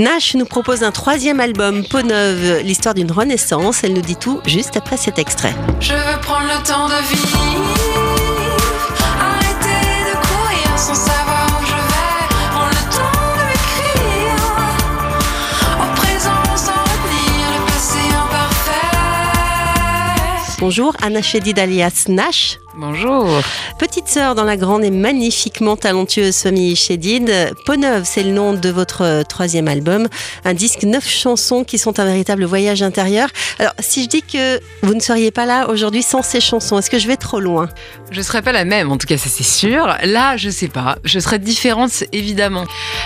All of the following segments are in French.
Nash nous propose un troisième album, Peau neuve, l'histoire d'une renaissance. Elle nous dit tout juste après cet extrait. Je veux prendre le temps de vivre, arrêter de courir sans savoir où je vais, prendre le temps de m'écrire, au présent sans retenir le passé imparfait. Bonjour, Anna Chedid alias Nash. Bonjour. Petite sœur dans la grande et magnifiquement talentueuse famille Chédid. Peau neuve, c'est le nom de votre troisième album. Un disque, neuf chansons qui sont un véritable voyage intérieur. Alors, si je dis que vous ne seriez pas là aujourd'hui sans ces chansons, est-ce que je vais trop loin? Je serais pas la même, en tout cas, ça c'est sûr. Là, je sais pas. Je serais différente, évidemment.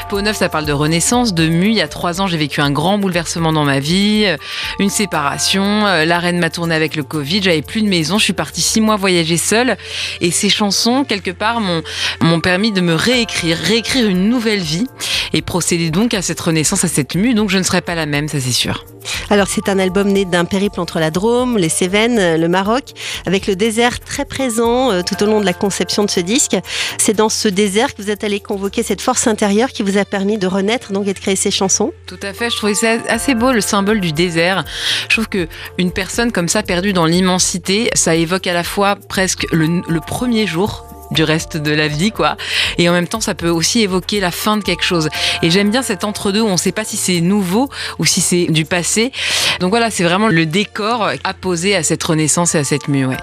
Peau neuve, ça parle de renaissance, de mu. Il y a trois ans, j'ai vécu un grand bouleversement dans ma vie, euh, une séparation. euh, La reine m'a tourné avec le Covid. J'avais plus de maison. Je suis partie six mois voyager seule. Et ces chansons, quelque part, m'ont permis de me réécrire, réécrire une nouvelle vie et procéder donc à cette renaissance, à cette mue. Donc, je ne serais pas la même, ça c'est sûr. Alors, c'est un album né d'un périple entre la Drôme, les Cévennes, le Maroc, avec le désert très présent euh, tout au long de la conception de ce disque. C'est dans ce désert que vous êtes allé convoquer cette force intérieure qui vous a permis de renaître donc, et de créer ces chansons. Tout à fait, je trouvais ça assez beau le symbole du désert. Je trouve que une personne comme ça perdue dans l'immensité, ça évoque à la fois presque le, premier jour du reste de la vie quoi. Et en même temps ça peut aussi évoquer la fin de quelque chose. Et j'aime bien cet entre-deux où on ne sait pas si c'est nouveau ou si c'est du passé. Donc voilà c'est vraiment le décor apposé à cette renaissance et à cette mue ouais.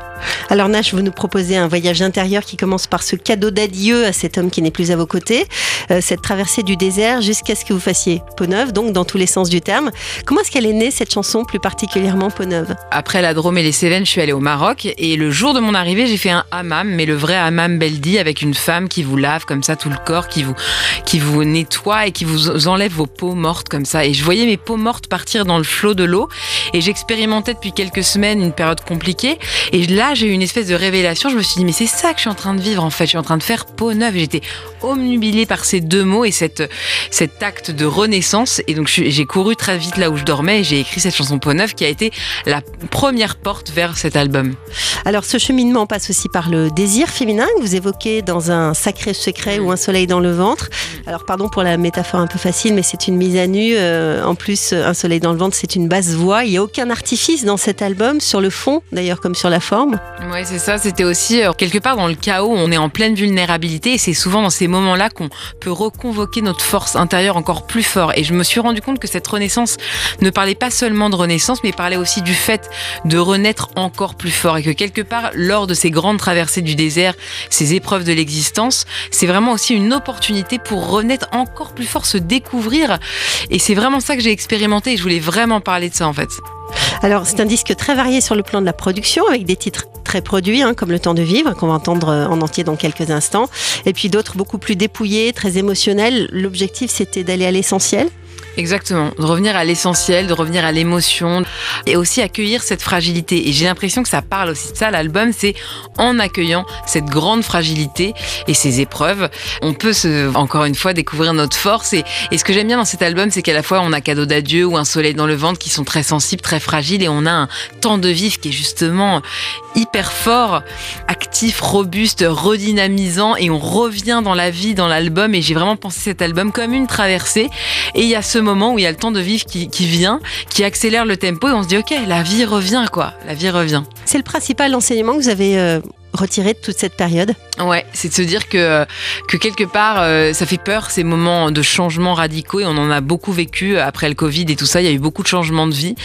Alors Nash, vous nous proposez un voyage intérieur qui commence par ce cadeau d'adieu à cet homme qui n'est plus à vos côtés, euh, cette traversée du désert jusqu'à ce que vous fassiez peau neuve, donc dans tous les sens du terme. Comment est-ce qu'elle est née cette chanson, plus particulièrement peau neuve Après la Drôme et les Cévennes, je suis allée au Maroc et le jour de mon arrivée, j'ai fait un hammam, mais le vrai hammam Beldi avec une femme qui vous lave comme ça tout le corps, qui vous, qui vous nettoie et qui vous enlève vos peaux mortes comme ça. Et je voyais mes peaux mortes partir dans le flot de l'eau et j'expérimentais depuis quelques semaines une période compliquée. Et là, j'ai eu une espèce de révélation. Je me suis dit, mais c'est ça que je suis en train de vivre en fait. Je suis en train de faire peau neuve. J'étais omnubilée par ces deux mots et cette, cet acte de renaissance. Et donc, j'ai couru très vite là où je dormais et j'ai écrit cette chanson peau neuve qui a été la première porte vers cet album. Alors ce cheminement passe aussi par le désir féminin que vous évoquez dans un sacré secret ou un soleil dans le ventre. Alors pardon pour la métaphore un peu facile, mais c'est une mise à nu. Euh, en plus, un soleil dans le ventre, c'est une basse voix. Il n'y a aucun artifice dans cet album, sur le fond d'ailleurs comme sur la forme? Ouais, c'est ça. C'était aussi euh, quelque part dans le chaos, on est en pleine vulnérabilité et c'est souvent dans ces moments-là qu'on peut reconvoquer notre force intérieure encore plus fort. Et je me suis rendu compte que cette renaissance ne parlait pas seulement de renaissance, mais parlait aussi du fait de renaître encore plus fort et que quelque part, lors de ces grandes traversées du désert, ces épreuves de l'existence, c'est vraiment aussi une opportunité pour renaître encore plus fort, se découvrir. Et c'est vraiment ça que j'ai expérimenté et je voulais vraiment parler de ça en fait. Alors c'est un disque très varié sur le plan de la production, avec des titres très produits, hein, comme Le Temps de Vivre, qu'on va entendre euh, en entier dans quelques instants, et puis d'autres beaucoup plus dépouillés, très émotionnels. L'objectif c'était d'aller à l'essentiel. Exactement, de revenir à l'essentiel, de revenir à l'émotion et aussi accueillir cette fragilité. Et j'ai l'impression que ça parle aussi de ça, l'album, c'est en accueillant cette grande fragilité et ces épreuves, on peut encore une fois découvrir notre force. Et, et ce que j'aime bien dans cet album, c'est qu'à la fois on a cadeau d'adieu ou un soleil dans le ventre qui sont très sensibles, très fragiles. Et on a un temps de vivre qui est justement hyper fort, actif, robuste, redynamisant. Et on revient dans la vie, dans l'album. Et j'ai vraiment pensé cet album comme une traversée. Et il y a ce moment où il y a le temps de vivre qui, qui vient, qui accélère le tempo et on se dit ok, la vie revient quoi, la vie revient. C'est le principal enseignement que vous avez euh, retiré de toute cette période. Ouais, c'est de se dire que, que quelque part, euh, ça fait peur ces moments de changements radicaux et on en a beaucoup vécu après le Covid et tout ça. Il y a eu beaucoup de changements de vie.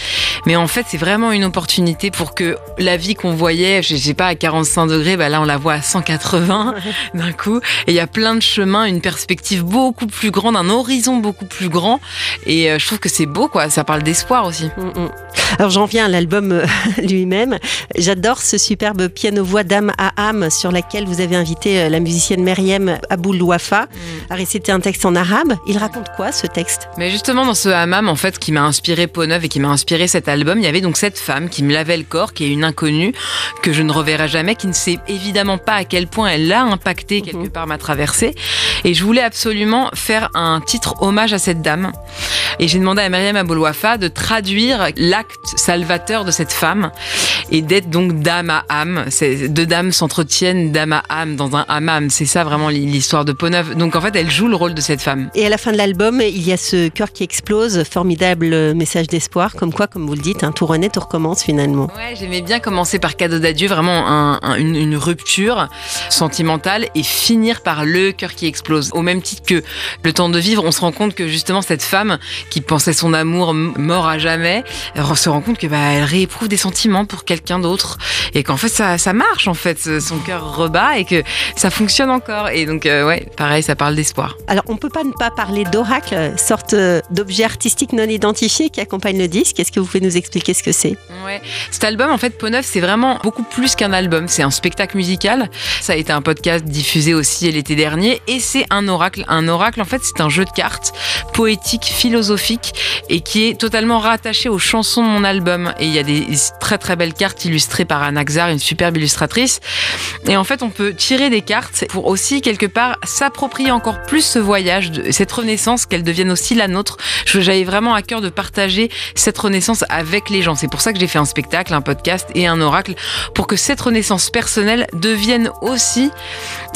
Mais en fait, c'est vraiment une opportunité pour que la vie qu'on voyait, je sais pas, à 45 degrés, bah là, on la voit à 180 d'un coup. Et il y a plein de chemins, une perspective beaucoup plus grande, un horizon beaucoup plus grand. Et euh, je trouve que c'est beau, quoi. Ça parle d'espoir aussi. Mm, mm. Alors j'en viens à l'album euh, lui-même. J'adore ce superbe piano-voix d'âme à sur laquelle vous avez invité euh, la musicienne Meriem Aboul Wafa à réciter un texte en arabe. Il raconte quoi ce texte? Mais justement, dans ce hammam, en fait, qui m'a inspiré Peau Neuve et qui m'a inspiré cet album, il y avait donc cette femme qui me lavait le corps, qui est une inconnue, que je ne reverrai jamais, qui ne sait évidemment pas à quel point elle a impacté quelque Mhm. part ma traversée. Et je voulais absolument faire un titre hommage à cette dame. Et j'ai demandé à Myriam Aboulouafa de traduire l'acte salvateur de cette femme et d'être donc d'âme à âme. C'est- Deux s'entretiennent d'âme à âme dans un hammam. C'est ça vraiment l'histoire de Peau-Neuve. Donc en fait, elle joue le rôle de cette femme. Et à la fin de l'album, il y a ce cœur qui explose, formidable message d'espoir, comme quoi, comme vous le dites, un tout renaît, tout recommence finalement. Ouais, j'aimais bien commencer par cadeau d'adieu, vraiment un- un- une, une rupture sentimentale et finir par le cœur qui explose. Au même titre que le temps de vivre, on se rend compte que justement cette femme qui pensait son amour mort à jamais, se rend compte que bah, elle rééprouve des sentiments pour quelqu'un d'autre et qu'en fait ça, ça marche en fait, son cœur rebat et que ça fonctionne encore. Et donc euh, ouais, pareil, ça parle d'espoir. Alors, on peut pas ne pas parler d'oracle, sorte euh, d'objet artistique non identifié qui accompagne le disque. Est-ce que vous pouvez nous expliquer ce que c'est? Ouais. Cet album, en fait, Peau Neuve, c'est vraiment beaucoup plus qu'un album. C'est un spectacle musical. Ça a été un podcast diffusé aussi l'été dernier. Et c'est un oracle. Un oracle, en fait, c'est un jeu de cartes poétique, philosophique et qui est totalement rattaché aux chansons de mon album. Et il y a des très très belles cartes illustrées par Anna Xar, une superbe illustratrice. Et en fait, on peut tirer des cartes pour aussi, quelque part, s'approprier encore plus ce voyage, cette renaissance, qu'elle devienne aussi la nôtre. J'avais vraiment à cœur de partager cette renaissance avec les gens. C'est pour ça que j'ai fait un spectacle, un podcast et un oracle, pour que cette renaissance personnelle devienne aussi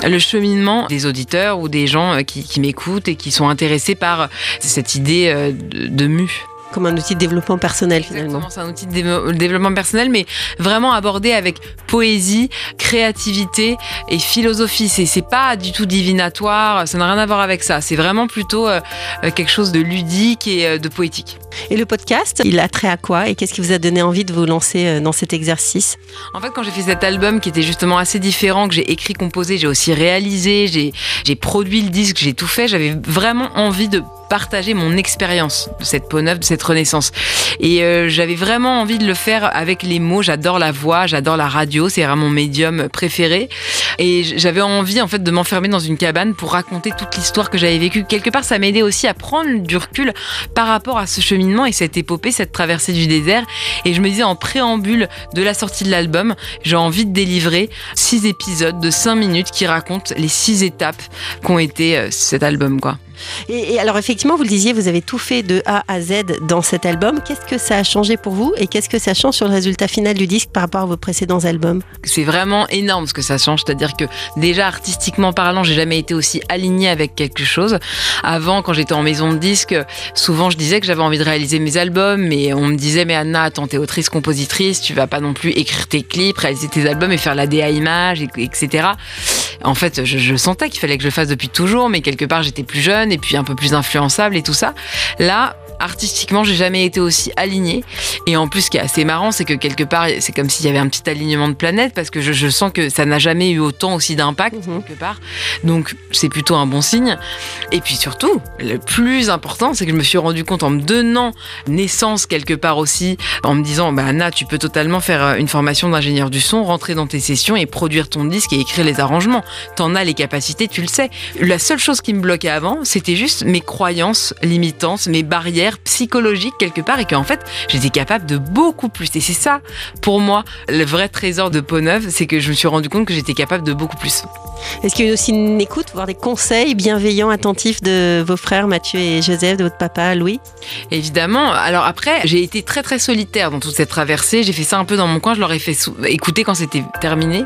le cheminement des auditeurs ou des gens euh, qui, m'écoutent et qui sont intéressés par cette idée euh, de, de mue. Comme un outil de développement personnel finalement. C'est un outil de développement personnel, mais vraiment abordé avec poésie, créativité et philosophie. C'est, c'est pas du tout divinatoire, ça n'a rien à voir avec ça. C'est vraiment plutôt euh, euh, quelque chose de ludique et euh, de poétique. Et le podcast, il a trait à quoi Et qu'est-ce qui vous a donné envie de vous lancer euh, dans cet exercice? En fait, quand j'ai fait cet album qui était justement assez différent, que j'ai écrit, composé, j'ai aussi réalisé, j'ai produit le disque, j'ai tout fait, j'avais vraiment envie de partager mon expérience de cette peau neuve, de cette renaissance. Et euh, j'avais vraiment envie de le faire avec les mots. J'adore la voix, j'adore la radio, c'est vraiment mon médium préféré. Et j'avais envie en fait de m'enfermer dans une cabane pour raconter toute l'histoire que j'avais vécue. Quelque part, ça m'aidait aussi à prendre du recul par rapport à ce cheminement et cette épopée, cette traversée du désert. Et je me disais en préambule de la sortie de l'album, j'ai envie de délivrer six épisodes de cinq minutes qui racontent les six étapes qu'ont été euh, cet album, quoi. Et, alors effectivement, vous le disiez, vous avez tout fait de A à Z dans cet album. Qu'est-ce que ça a changé pour vous et qu'est-ce que ça change sur le résultat final du disque par rapport à vos précédents albums? C'est vraiment énorme ce que ça change. C'est-à-dire que déjà artistiquement parlant, j'ai jamais été aussi alignée avec quelque chose. Avant, quand j'étais en maison de disques, souvent je disais que j'avais envie de réaliser mes albums, mais on me disait mais Anna, attends, t'es autrice, compositrice, tu vas pas non plus écrire tes clips, réaliser tes albums et faire la DA image, et- etc. En fait, je, sentais qu'il fallait que je le fasse depuis toujours, mais quelque part j'étais plus jeune et puis un peu plus influençable et tout ça. Là, artistiquement, j'ai jamais été aussi alignée. Et en plus, ce qui est assez marrant, c'est que quelque part, c'est comme s'il y avait un petit alignement de planètes parce que je, je sens que ça n'a jamais eu autant aussi d'impact Mhm. quelque part. Donc, c'est plutôt un bon signe. Et puis surtout, le plus important, c'est que je me suis rendu compte en me donnant naissance quelque part aussi, en me disant, bah Anna, tu peux totalement faire euh, une formation d'ingénieur du son, rentrer dans tes sessions et produire ton disque et écrire les arrangements. T'en as les capacités, tu le sais. La seule chose qui me bloquait avant, c'était juste mes croyances limitantes, mes barrières psychologiques quelque part, et qu'en fait, j'étais capable de beaucoup plus. Et c'est ça, pour moi, le vrai trésor de Peau Neuve, c'est que je me suis rendu compte que j'étais capable de beaucoup plus. Est-ce qu'il y a eu aussi une écoute, voire des conseils bienveillants, attentifs de vos frères Mathieu et Joseph, de votre papa Louis? Évidemment. Alors après, j'ai été très très solitaire dans toute cette traversée. J'ai fait ça un peu dans mon coin. Je leur ai fait écouter quand c'était terminé.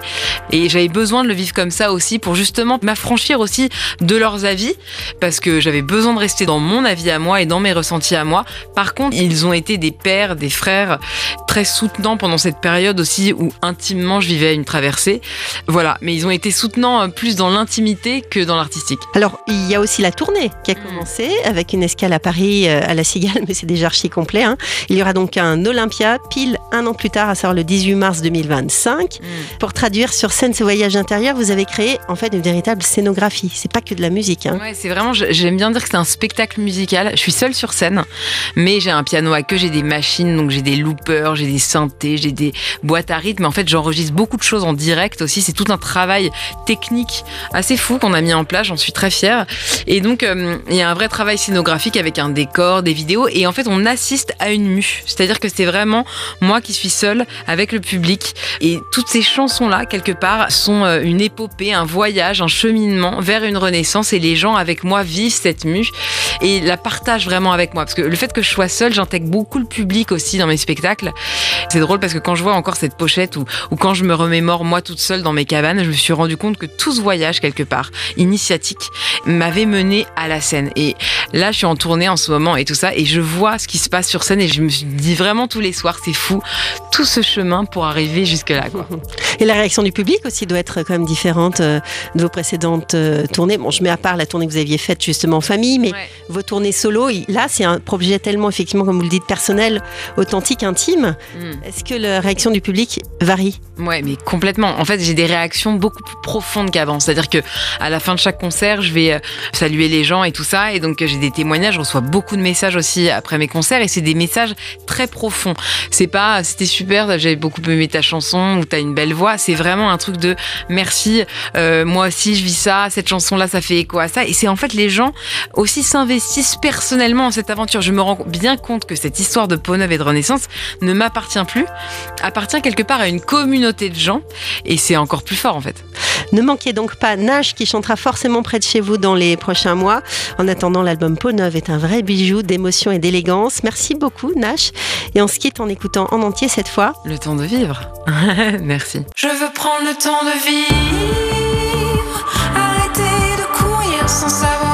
Et j'avais besoin de le vivre comme ça aussi pour justement m'affranchir aussi de leurs avis. Parce que j'avais besoin de rester dans mon avis à moi et dans mes ressentis à moi. Par contre, ils ont été des pères, des frères très soutenants pendant cette période aussi où intimement je vivais une traversée. Voilà. Mais ils ont été soutenants euh, plus dans l'intimité que dans l'artistique. Alors, il y a aussi la tournée qui a commencé avec une escale à Paris euh, à la Cigale, mais c'est déjà archi complet. hein. Il y aura donc un Olympia pile un an plus tard, à savoir le 18 mars 2025. Pour traduire sur scène ce voyage intérieur, vous avez créé en fait une véritable scénographie. C'est pas que de la musique. hein. Ouais, c'est vraiment, j'aime bien dire que c'est un spectacle musical. Je suis seule sur scène, mais j'ai un piano à queue, j'ai des machines, donc j'ai des loopers, j'ai des synthés, j'ai des boîtes à rythme. En fait, j'enregistre beaucoup de choses en direct aussi. C'est tout un travail technique assez fou qu'on a mis en place. J'en suis très fière. Et donc, euh, il y a un vrai travail scénographique avec un décor, des vidéos. Et en fait, on assiste à une mue. C'est-à-dire que c'est vraiment moi qui suis seule avec le public. Et toutes ces chansons-là, quelque part, sont euh, une épopée, un voyage, un cheminement vers une renaissance. Et les gens avec moi vivent cette mue et la partagent vraiment avec moi. Parce que le fait que je sois seule, j'intègre beaucoup le public aussi dans mes spectacles. C'est drôle parce que quand je vois encore cette pochette ou, ou quand je me remémore moi toute seule dans mes cabanes, je me suis rendu compte que tout ce voyage quelque part initiatique m'avait mené à la scène. Et là, je suis en tournée en ce moment et tout ça, et je vois ce qui se passe sur scène et je me dit vraiment tous les soirs, c'est fou, tout ce chemin pour arriver jusque là. Quoi. Et la réaction du public aussi doit être quand même différente euh, de vos précédentes euh, tournées. Bon, je mets à part la tournée que vous aviez faite justement en famille, mais Ouais. vos tournées solo, là, c'est un projet tellement, effectivement, comme vous le dites, personnel, authentique, intime. Mm. Est-ce que la réaction du public varie? Ouais, mais complètement. En fait, j'ai des réactions beaucoup plus profondes qu'avant. C'est-à-dire que à la fin de chaque concert, je vais euh, saluer les gens et tout ça, et donc euh, j'ai des témoignages. Je reçois beaucoup de messages aussi après mes concerts, et c'est des messages très profonds. C'est pas c'était super, j'avais beaucoup aimé ta chanson ou t'as une belle voix. C'est vraiment un truc de merci. euh, moi aussi, je vis ça. Cette chanson-là, ça fait écho à ça. Et c'est en fait les gens aussi s'investissent personnellement en cette aventure je me rends bien compte que cette histoire de Pau Neuve et de Renaissance ne m'appartient plus, appartient quelque part à une communauté de gens, et c'est encore plus fort en fait. Ne manquez donc pas Nash qui chantera forcément près de chez vous dans les prochains mois. En attendant, l'album Peau Neuve est un vrai bijou d'émotion et d'élégance. Merci beaucoup Nash. Et on se quitte en écoutant en entier cette fois. Le temps de vivre. Merci. Je veux prendre le temps de vivre. Arrêter de courir sans savoir.